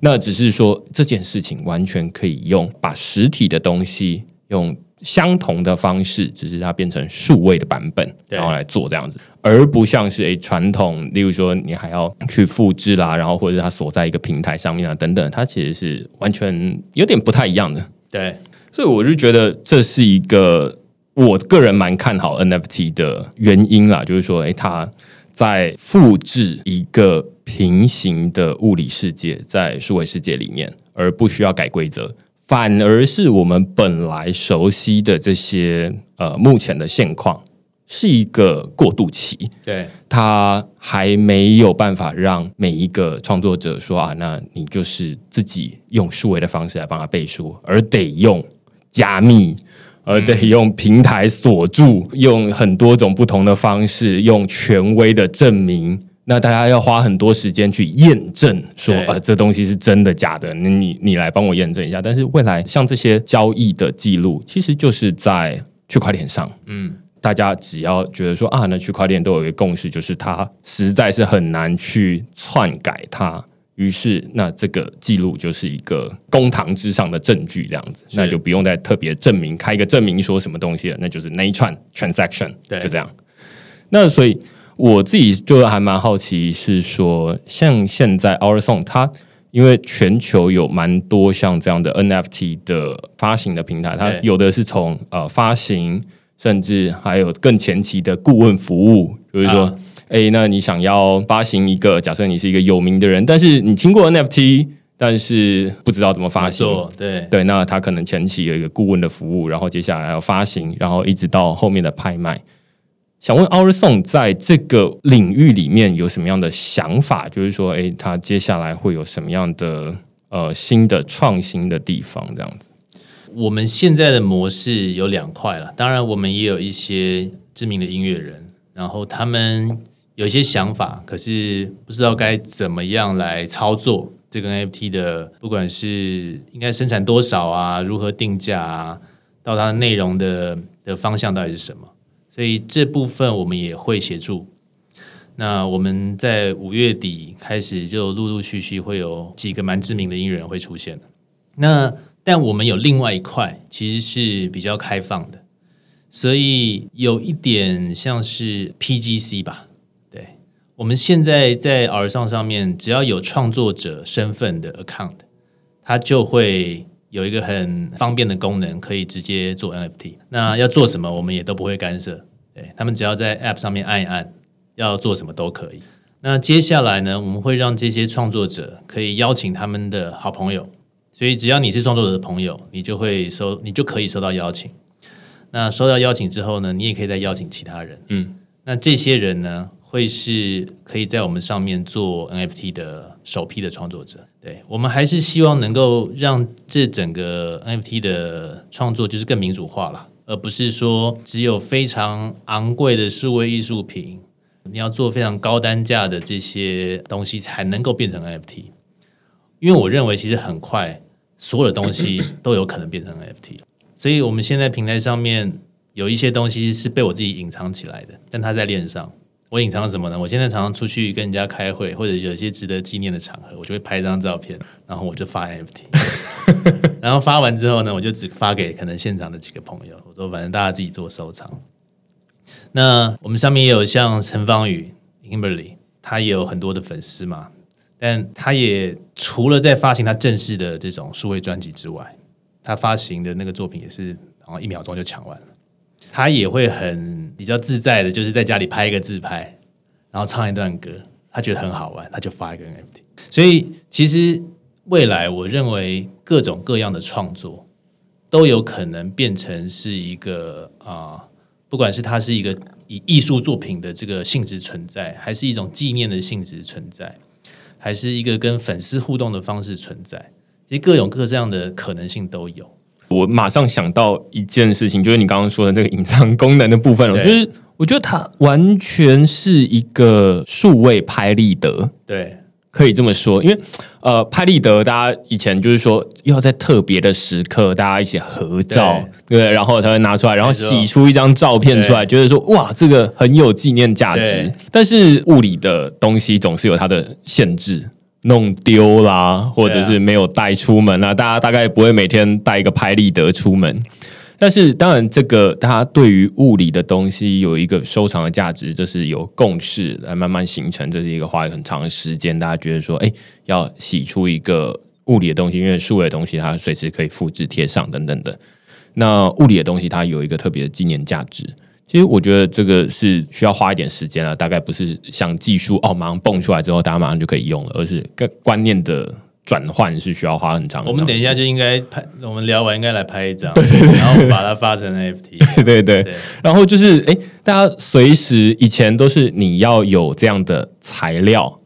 那只是说这件事情完全可以用把实体的东西用。相同的方式，只是它变成数位的版本，然后来做这样子，而不像是诶传统，例如说你还要去复制啦，然后或者它锁在一个平台上面啊等等，它其实是完全有点不太一样的。对，所以我就觉得这是一个我个人蛮看好 NFT 的原因啦，就是说，诶，它在复制一个平行的物理世界在数位世界里面，而不需要改规则。反而是我们本来熟悉的这些呃，目前的现况是一个过渡期，对，它还没有办法让每一个创作者说啊，那你就是自己用数位的方式来帮他背书，而得用加密，而得用平台锁住，用很多种不同的方式，用权威的证明。那大家要花很多时间去验证，说呃这东西是真的假的，你你你来帮我验证一下。但是未来像这些交易的记录，其实就是在区块链上，嗯，大家只要觉得说啊，那区块链都有一个共识，就是它实在是很难去篡改它，于是那这个记录就是一个公堂之上的证据，这样子，那就不用再特别证明开一个证明说什么东西了，那就是那一串 transaction，对，就这样。那所以。我自己就还蛮好奇，是说像现在 Our Song，它因为全球有蛮多像这样的 NFT 的发行的平台，它有的是从呃发行，甚至还有更前期的顾问服务，比如说，哎，那你想要发行一个，假设你是一个有名的人，但是你听过 NFT，但是不知道怎么发行，对。对，那他可能前期有一个顾问的服务，然后接下来要发行，然后一直到后面的拍卖。想问 Our Song 在这个领域里面有什么样的想法？就是说，哎，他接下来会有什么样的呃新的创新的地方？这样子，我们现在的模式有两块了。当然，我们也有一些知名的音乐人，然后他们有一些想法，可是不知道该怎么样来操作这个 NFT 的，不管是应该生产多少啊，如何定价啊，到它的内容的的方向到底是什么？所以这部分我们也会协助。那我们在五月底开始，就陆陆续续会有几个蛮知名的音乐人会出现那但我们有另外一块，其实是比较开放的，所以有一点像是 PGC 吧。对，我们现在在 R 上上面，只要有创作者身份的 account，它就会有一个很方便的功能，可以直接做 NFT。那要做什么，我们也都不会干涉。对他们只要在 App 上面按一按。要做什么都可以。那接下来呢？我们会让这些创作者可以邀请他们的好朋友，所以只要你是创作者的朋友，你就会收，你就可以收到邀请。那收到邀请之后呢，你也可以再邀请其他人。嗯，那这些人呢，会是可以在我们上面做 NFT 的首批的创作者。对我们还是希望能够让这整个 NFT 的创作就是更民主化了，而不是说只有非常昂贵的数位艺术品。你要做非常高单价的这些东西才能够变成 NFT，因为我认为其实很快所有的东西都有可能变成 NFT，所以我们现在平台上面有一些东西是被我自己隐藏起来的，但它在链上。我隐藏了什么呢？我现在常常出去跟人家开会，或者有一些值得纪念的场合，我就会拍一张照片，然后我就发 NFT，*laughs* 然后发完之后呢，我就只发给可能现场的几个朋友，我说反正大家自己做收藏。那我们上面也有像陈芳宇 Kimberly，他也有很多的粉丝嘛，但他也除了在发行他正式的这种数位专辑之外，他发行的那个作品也是，然后一秒钟就抢完了。他也会很比较自在的，就是在家里拍一个自拍，然后唱一段歌，他觉得很好玩，他就发一个 NFT。所以其实未来我认为各种各样的创作都有可能变成是一个啊。不管是它是一个以艺术作品的这个性质存在，还是一种纪念的性质存在，还是一个跟粉丝互动的方式存在，其实各种各样的可能性都有。我马上想到一件事情，就是你刚刚说的这个隐藏功能的部分，了，就是我觉得它完全是一个数位拍立得，对。可以这么说，因为呃，拍立得大家以前就是说要在特别的时刻大家一起合照，对，然后才会拿出来，然后洗出一张照片出来，觉得说哇，这个很有纪念价值。但是物理的东西总是有它的限制，弄丢啦，或者是没有带出门啊，大家大概不会每天带一个拍立得出门。但是，当然，这个它对于物理的东西有一个收藏的价值，这是有共识来慢慢形成，这是一个花很长的时间。大家觉得说，哎，要洗出一个物理的东西，因为数位的东西它随时可以复制贴上等等的。那物理的东西它有一个特别的纪念价值。其实我觉得这个是需要花一点时间啊，大概不是像技术哦，马上蹦出来之后大家马上就可以用了，而是个观念的。转换是需要花很长。我们等一下就应该拍，我们聊完应该来拍一张，对对对，然后把它发成 NFT，*laughs* 对对对。然后就是，哎，大家随时以前都是你要有这样的材料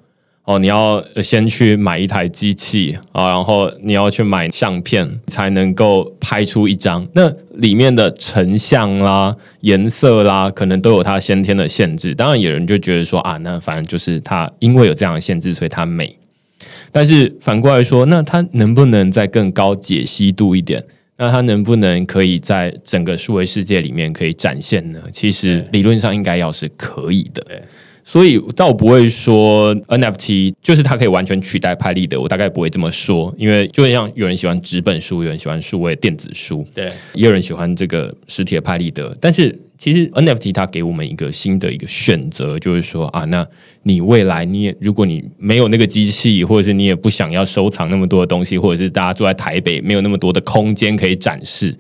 哦，你要先去买一台机器啊，然后你要去买相片才能够拍出一张。那里面的成像啦、颜色啦，可能都有它先天的限制。当然有人就觉得说啊，那反正就是它因为有这样的限制，所以它美。但是反过来说，那它能不能再更高解析度一点？那它能不能可以在整个数位世界里面可以展现呢？其实理论上应该要是可以的。所以倒不会说 NFT 就是它可以完全取代拍立得，我大概不会这么说，因为就像有人喜欢纸本书，有人喜欢数位电子书，对，也有人喜欢这个实体的拍立得。但是其实 NFT 它给我们一个新的一个选择，就是说啊，那你未来你也如果你没有那个机器，或者是你也不想要收藏那么多的东西，或者是大家住在台北没有那么多的空间可以展示，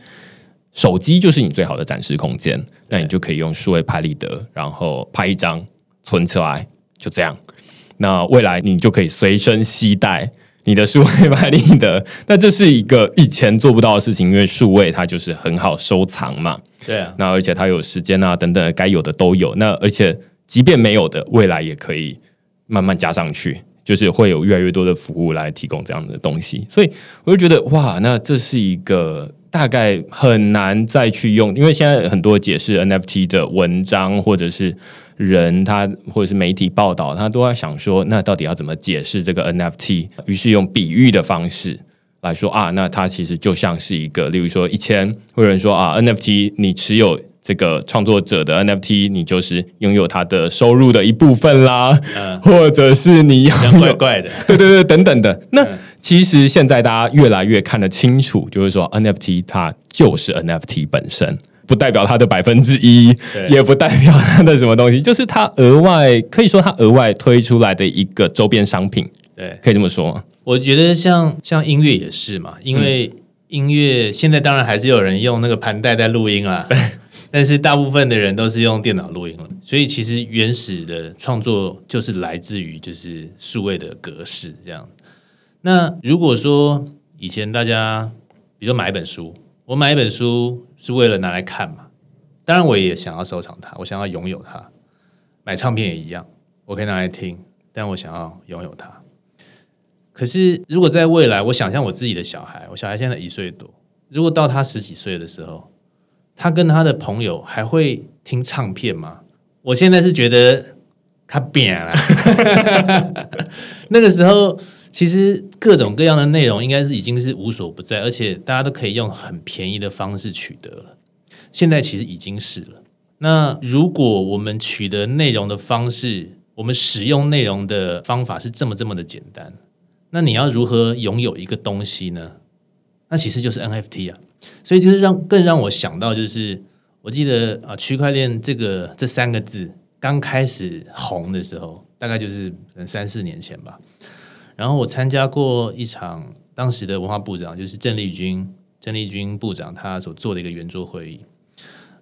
手机就是你最好的展示空间，那你就可以用数位拍立得，然后拍一张。存起来就这样，那未来你就可以随身携带你的数位拍立得。那这是一个以前做不到的事情，因为数位它就是很好收藏嘛。对啊，那而且它有时间啊等等，该有的都有。那而且即便没有的，未来也可以慢慢加上去，就是会有越来越多的服务来提供这样的东西。所以我就觉得哇，那这是一个大概很难再去用，因为现在很多解释 NFT 的文章或者是。人他或者是媒体报道，他都在想说，那到底要怎么解释这个 NFT？于是用比喻的方式来说啊，那它其实就像是一个，例如说一千会有人说啊，NFT 你持有。这个创作者的 NFT，你就是拥有他的收入的一部分啦，嗯或者是你要怪怪的。*laughs* 对对对，等等的。那其实现在大家越来越看得清楚，就是说 NFT 它就是 NFT 本身，不代表它的百分之一，也不代表它的什么东西，就是它额外可以说它额外推出来的一个周边商品，对，可以这么说吗？我觉得像像音乐也是嘛，因为音乐现在当然还是有人用那个盘带在录音啦，*laughs* 但是大部分的人都是用电脑录音了，所以其实原始的创作就是来自于就是数位的格式这样。那如果说以前大家比如说买一本书，我买一本书是为了拿来看嘛，当然我也想要收藏它，我想要拥有它。买唱片也一样，我可以拿来听，但我想要拥有它。可是，如果在未来，我想象我自己的小孩，我小孩现在一岁多，如果到他十几岁的时候，他跟他的朋友还会听唱片吗？我现在是觉得他变了。*laughs* 那个时候，其实各种各样的内容应该是已经是无所不在，而且大家都可以用很便宜的方式取得了。现在其实已经是了。那如果我们取得内容的方式，我们使用内容的方法是这么这么的简单，那你要如何拥有一个东西呢？那其实就是 NFT 啊。所以就是让更让我想到，就是我记得啊，区块链这个这三个字刚开始红的时候，大概就是可能三四年前吧。然后我参加过一场当时的文化部长就是郑丽君，郑丽君部长他所做的一个圆桌会议，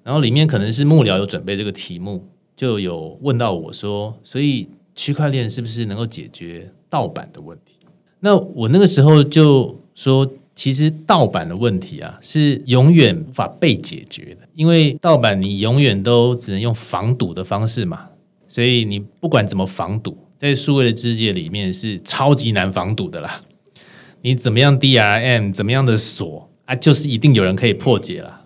然后里面可能是幕僚有准备这个题目，就有问到我说，所以区块链是不是能够解决盗版的问题？那我那个时候就说，其实盗版的问题啊，是永远无法被解决的，因为盗版你永远都只能用防堵的方式嘛，所以你不管怎么防堵，在数位的世界里面是超级难防堵的啦。你怎么样 DRM，怎么样的锁啊，就是一定有人可以破解啦。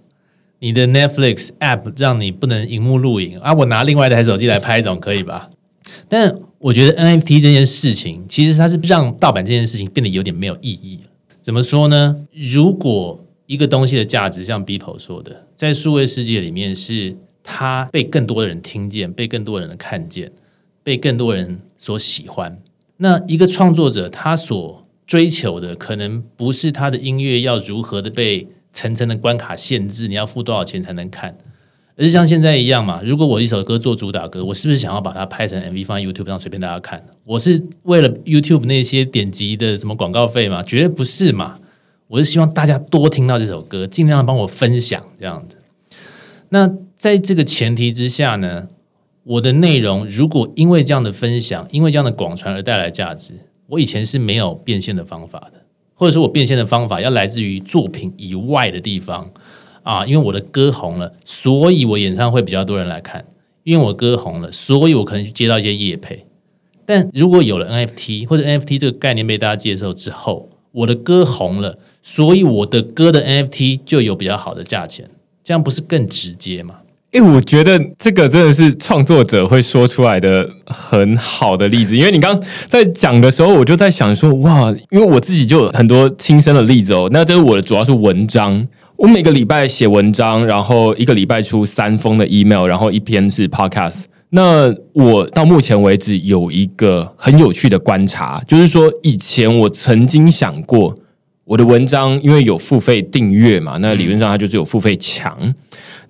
你的 Netflix app 让你不能荧幕录影啊，我拿另外一台手机来拍总可以吧？但我觉得 NFT 这件事情，其实它是让盗版这件事情变得有点没有意义。怎么说呢？如果一个东西的价值，像 Beeple 说的，在数位世界里面是它被更多的人听见，被更多的人看见，被更多人所喜欢，那一个创作者他所追求的，可能不是他的音乐要如何的被层层的关卡限制，你要付多少钱才能看，而是像现在一样嘛。如果我一首歌做主打歌，我是不是想要把它拍成 MV 放在 YouTube 上随便大家看？我是为了 YouTube 那些点击的什么广告费嘛？绝对不是嘛！我是希望大家多听到这首歌，尽量帮我分享这样子。那在这个前提之下呢，我的内容如果因为这样的分享，因为这样的广传而带来价值，我以前是没有变现的方法的，或者说我变现的方法要来自于作品以外的地方啊，因为我的歌红了，所以我演唱会比较多人来看，因为我歌红了，所以我可能去接到一些业配。但如果有了 NFT 或者 NFT 这个概念被大家接受之后，我的歌红了，所以我的歌的 NFT 就有比较好的价钱，这样不是更直接吗？诶，我觉得这个真的是创作者会说出来的很好的例子，因为你刚刚在讲的时候，我就在想说，哇，因为我自己就有很多亲身的例子哦。那这是我的主要是文章，我每个礼拜写文章，然后一个礼拜出三封的 email，然后一篇是 podcast。那我到目前为止有一个很有趣的观察，就是说以前我曾经想过，我的文章因为有付费订阅嘛，那理论上它就是有付费墙。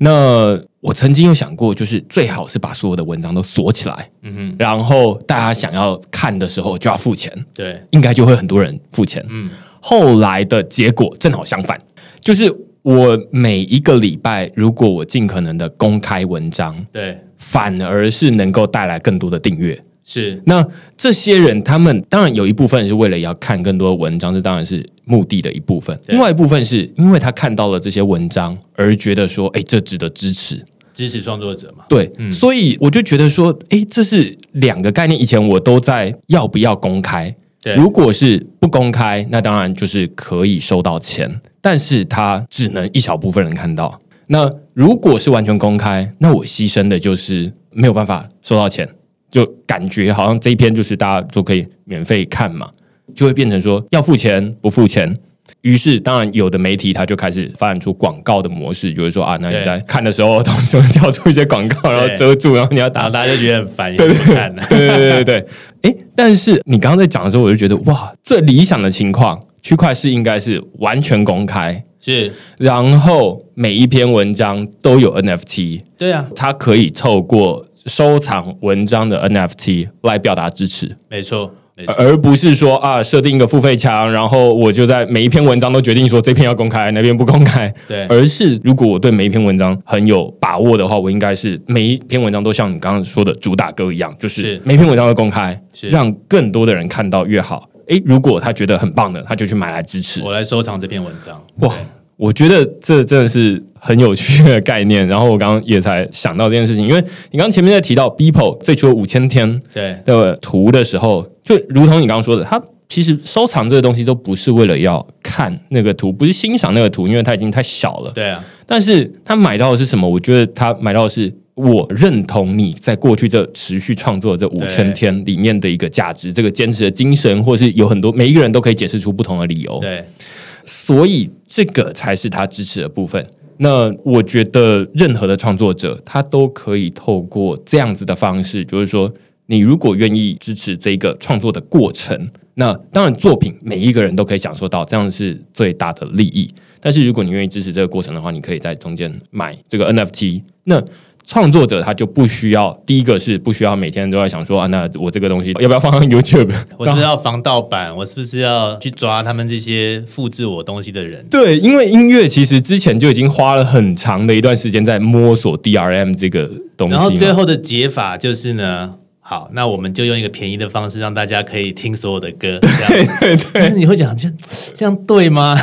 那我曾经有想过，就是最好是把所有的文章都锁起来，嗯哼，然后大家想要看的时候就要付钱，对，应该就会很多人付钱。嗯，后来的结果正好相反，就是我每一个礼拜，如果我尽可能的公开文章，对，反而是能够带来更多的订阅。是，那这些人，他们当然有一部分是为了要看更多的文章，这当然是目的的一部分；另外一部分是因为他看到了这些文章，而觉得说，哎，这值得支持。支持创作者嘛，对，所以我就觉得说，诶，这是两个概念。以前我都在要不要公开，对，如果是不公开，那当然就是可以收到钱，但是他只能一小部分人看到。那如果是完全公开，那我牺牲的就是没有办法收到钱，就感觉好像这一篇就是大家都可以免费看嘛，就会变成说要付钱不付钱。于是，当然有的媒体他就开始发展出广告的模式，就是说啊，那你在看的时候，同时会跳出一些广告，然后遮住，然后你要打，大家就觉得很烦，*laughs* 对。对对对对对。哎，但是你刚刚在讲的时候，我就觉得哇，最理想的情况，区块是应该是完全公开，是，然后每一篇文章都有 NFT，对啊，它可以透过收藏文章的 NFT 来表达支持，没错。而不是说啊，设定一个付费墙，然后我就在每一篇文章都决定说这篇要公开，那篇不公开。对，而是如果我对每一篇文章很有把握的话，我应该是每一篇文章都像你刚刚说的主打歌一样，就是每篇文章都公开，让更多的人看到越好。诶，如果他觉得很棒的，他就去买来支持，我来收藏这篇文章。哇！我觉得这真的是很有趣的概念，然后我刚刚也才想到这件事情，因为你刚刚前面在提到 Beeple 最初五千天的图的时候，就如同你刚刚说的，他其实收藏这个东西都不是为了要看那个图，不是欣赏那个图，因为它已经太小了。对啊，但是他买到的是什么？我觉得他买到的是我认同你在过去这持续创作这五千天里面的一个价值，这个坚持的精神，或是有很多每一个人都可以解释出不同的理由。对。所以这个才是他支持的部分。那我觉得任何的创作者，他都可以透过这样子的方式，就是说，你如果愿意支持这个创作的过程，那当然作品每一个人都可以享受到，这样是最大的利益。但是如果你愿意支持这个过程的话，你可以在中间买这个 NFT。那创作者他就不需要，第一个是不需要每天都在想说啊，那我这个东西要不要放上 YouTube？*laughs* 我是不是要防盗版，我是不是要去抓他们这些复制我东西的人？对，因为音乐其实之前就已经花了很长的一段时间在摸索 DRM 这个东西，然后最后的解法就是呢，好，那我们就用一个便宜的方式让大家可以听所有的歌。对对 *laughs* 对，*laughs* 你会讲这这样对吗？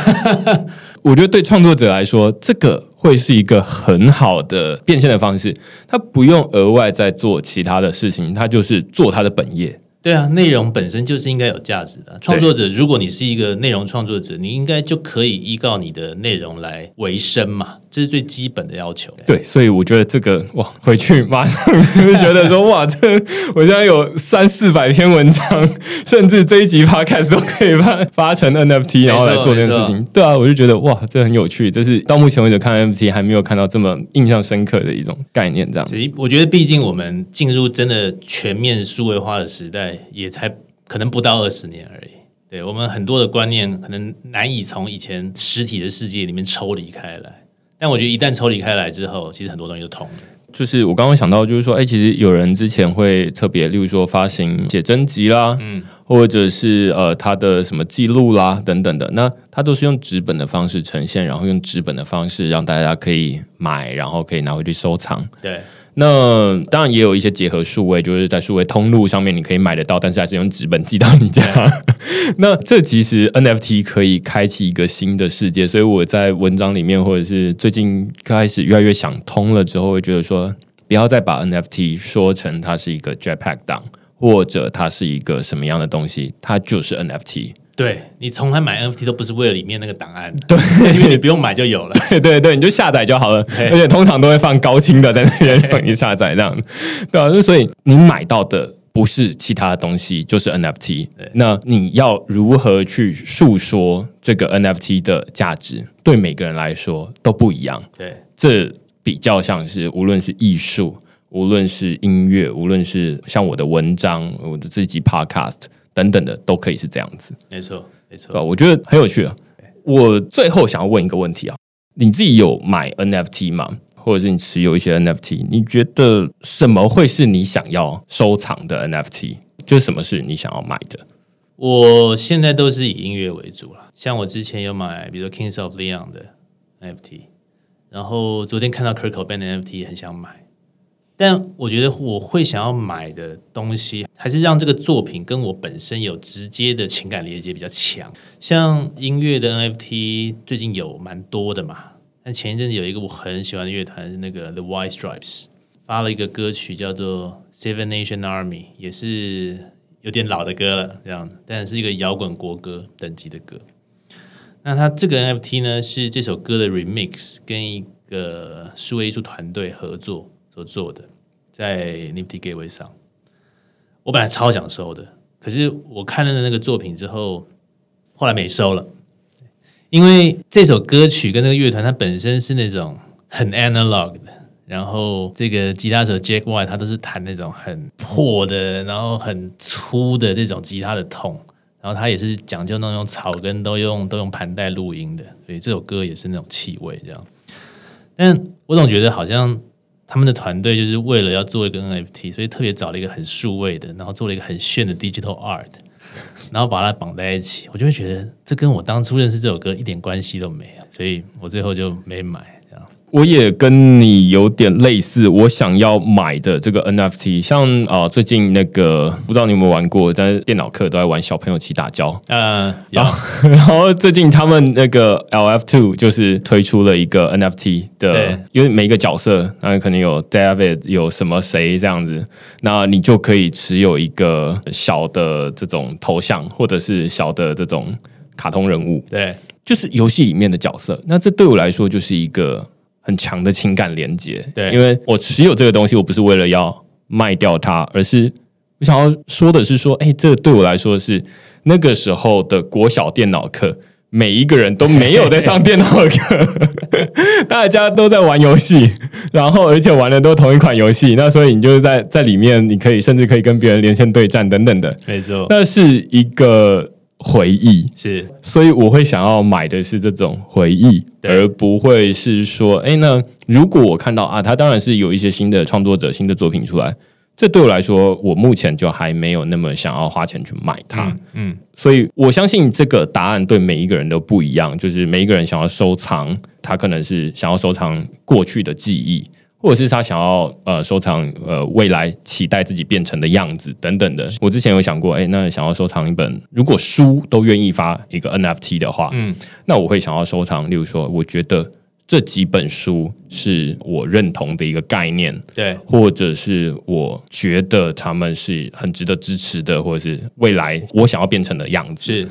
我觉得对创作者来说，这个会是一个很好的变现的方式。他不用额外再做其他的事情，他就是做他的本业。对啊，内容本身就是应该有价值的。创作者，如果你是一个内容创作者，你应该就可以依靠你的内容来维生嘛，这是最基本的要求。对，所以我觉得这个哇，*laughs* 回去马上就觉得说哇，这我现在有三四百篇文章，甚至这一集 podcast 都可以发发成 NFT，然后来做这件事情。对啊，我就觉得哇，这很有趣。这是到目前为止看 NFT 还没有看到这么印象深刻的一种概念。这样，所以我觉得，毕竟我们进入真的全面数位化的时代。也才可能不到二十年而已，对我们很多的观念可能难以从以前实体的世界里面抽离开来，但我觉得一旦抽离开来之后，其实很多东西就通了。就是我刚刚想到，就是说，哎，其实有人之前会特别，例如说发行写真集啦，嗯，或者是呃他的什么记录啦等等的，那他都是用纸本的方式呈现，然后用纸本的方式让大家可以买，然后可以拿回去收藏，对。那当然也有一些结合数位，就是在数位通路上面你可以买得到，但是还是用纸本寄到你家。*laughs* 那这其实 NFT 可以开启一个新的世界，所以我在文章里面或者是最近开始越来越想通了之后，会觉得说不要再把 NFT 说成它是一个 JPEG 档，或者它是一个什么样的东西，它就是 NFT。对你从来买 NFT 都不是为了里面那个档案，对，因为你不用买就有了，*laughs* 对对对，你就下载就好了，而且通常都会放高清的在那边让你下载这样，对啊，所以你买到的不是其他的东西，就是 NFT。那你要如何去诉说这个 NFT 的价值？对每个人来说都不一样。对，这比较像是无论是艺术，无论是音乐，无论是像我的文章，我的这集 Podcast。等等的都可以是这样子，没错，没错，我觉得很有趣啊。我最后想要问一个问题啊，你自己有买 NFT 吗？或者是你持有一些 NFT？你觉得什么会是你想要收藏的 NFT？就是什么是你想要买的？我现在都是以音乐为主了，像我之前有买，比如说 Kings of Leon 的 NFT，然后昨天看到 Kurt Cobain 的 NFT，很想买。但我觉得我会想要买的东西，还是让这个作品跟我本身有直接的情感连接比较强。像音乐的 NFT 最近有蛮多的嘛。但前一阵子有一个我很喜欢的乐团是那个 The White Stripes，发了一个歌曲叫做 Seven Nation Army，也是有点老的歌了，这样，但是一个摇滚国歌等级的歌。那它这个 NFT 呢，是这首歌的 remix，跟一个数位艺术团队合作。所做的在 Nifty Gateway 上，我本来超想收的，可是我看了那个作品之后，后来没收了，因为这首歌曲跟那个乐团它本身是那种很 analog 的，然后这个吉他手 Jack White 他都是弹那种很破的，然后很粗的这种吉他的痛，然后他也是讲究那种草根都用都用盘带录音的，所以这首歌也是那种气味这样。但我总觉得好像他们的团队就是为了要做一个 NFT，所以特别找了一个很数位的，然后做了一个很炫的 digital art。然后把它绑在一起，我就会觉得这跟我当初认识这首歌一点关系都没有，所以我最后就没买。我也跟你有点类似，我想要买的这个 NFT，像啊，最近那个不知道你有没有玩过，在电脑课都在玩小朋友起打胶，嗯，然后 *laughs* 然后最近他们那个 LF Two 就是推出了一个 NFT 的，因为每一个角色，那可能有 David 有什么谁这样子，那你就可以持有一个小的这种头像，或者是小的这种卡通人物，对，就是游戏里面的角色。那这对我来说就是一个。很强的情感连接，对，因为我持有这个东西，我不是为了要卖掉它，而是我想要说的是说，哎，这个对我来说是那个时候的国小电脑课，每一个人都没有在上电脑课，*laughs* 大家都在玩游戏，然后而且玩的都同一款游戏，那所以你就是在在里面，你可以甚至可以跟别人连线对战等等的，没错，那是一个。回忆是，所以我会想要买的是这种回忆，而不会是说，哎，那如果我看到啊，他当然是有一些新的创作者、新的作品出来，这对我来说，我目前就还没有那么想要花钱去买它。嗯，所以我相信这个答案对每一个人都不一样，就是每一个人想要收藏，他可能是想要收藏过去的记忆。或者是他想要呃收藏呃未来期待自己变成的样子等等的，我之前有想过，哎，那想要收藏一本，如果书都愿意发一个 NFT 的话，嗯，那我会想要收藏，例如说，我觉得这几本书是我认同的一个概念，对，或者是我觉得他们是很值得支持的，或者是未来我想要变成的样子，是。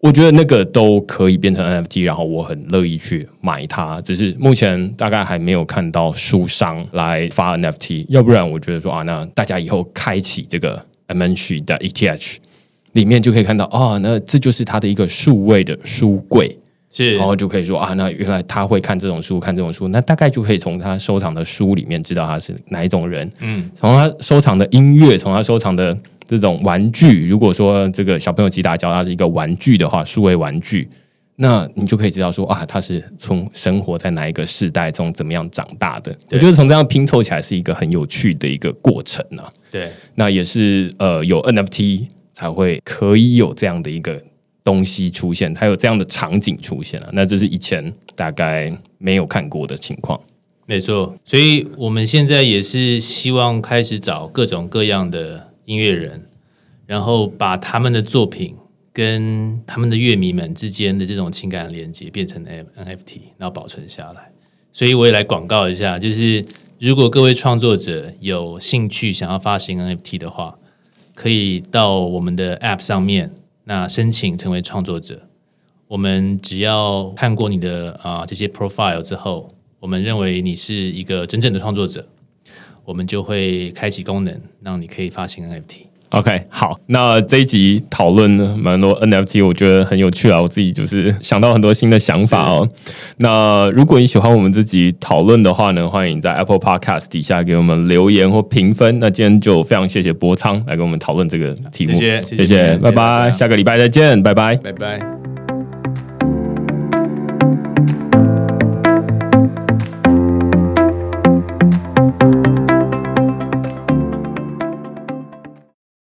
我觉得那个都可以变成 NFT，然后我很乐意去买它。只是目前大概还没有看到书商来发 NFT，要不然我觉得说啊，那大家以后开启这个 m n c 的 ETH 里面就可以看到啊，那这就是他的一个数位的书柜，是，然后就可以说啊，那原来他会看这种书，看这种书，那大概就可以从他收藏的书里面知道他是哪一种人，嗯，从他收藏的音乐，从他收藏的。这种玩具，如果说这个小朋友吉打胶它是一个玩具的话，数位玩具，那你就可以知道说啊，他是从生活在哪一个时代，中怎么样长大的。我觉得从这样拼凑起来是一个很有趣的一个过程呢。对，那也是呃，有 NFT 才会可以有这样的一个东西出现，还有这样的场景出现了。那这是以前大概没有看过的情况。没错，所以我们现在也是希望开始找各种各样的。音乐人，然后把他们的作品跟他们的乐迷们之间的这种情感连接变成 NFT，然后保存下来。所以我也来广告一下，就是如果各位创作者有兴趣想要发行 NFT 的话，可以到我们的 App 上面，那申请成为创作者。我们只要看过你的啊这些 profile 之后，我们认为你是一个真正的创作者。我们就会开启功能，让你可以发行 NFT。OK，好，那这一集讨论蛮多 NFT，我觉得很有趣啊。我自己就是想到很多新的想法哦。那如果你喜欢我们这集讨论的话呢，欢迎在 Apple Podcast 底下给我们留言或评分。那今天就非常谢谢博仓来跟我们讨论这个题目，谢谢谢谢，拜拜，下个礼拜再见，拜拜，拜拜。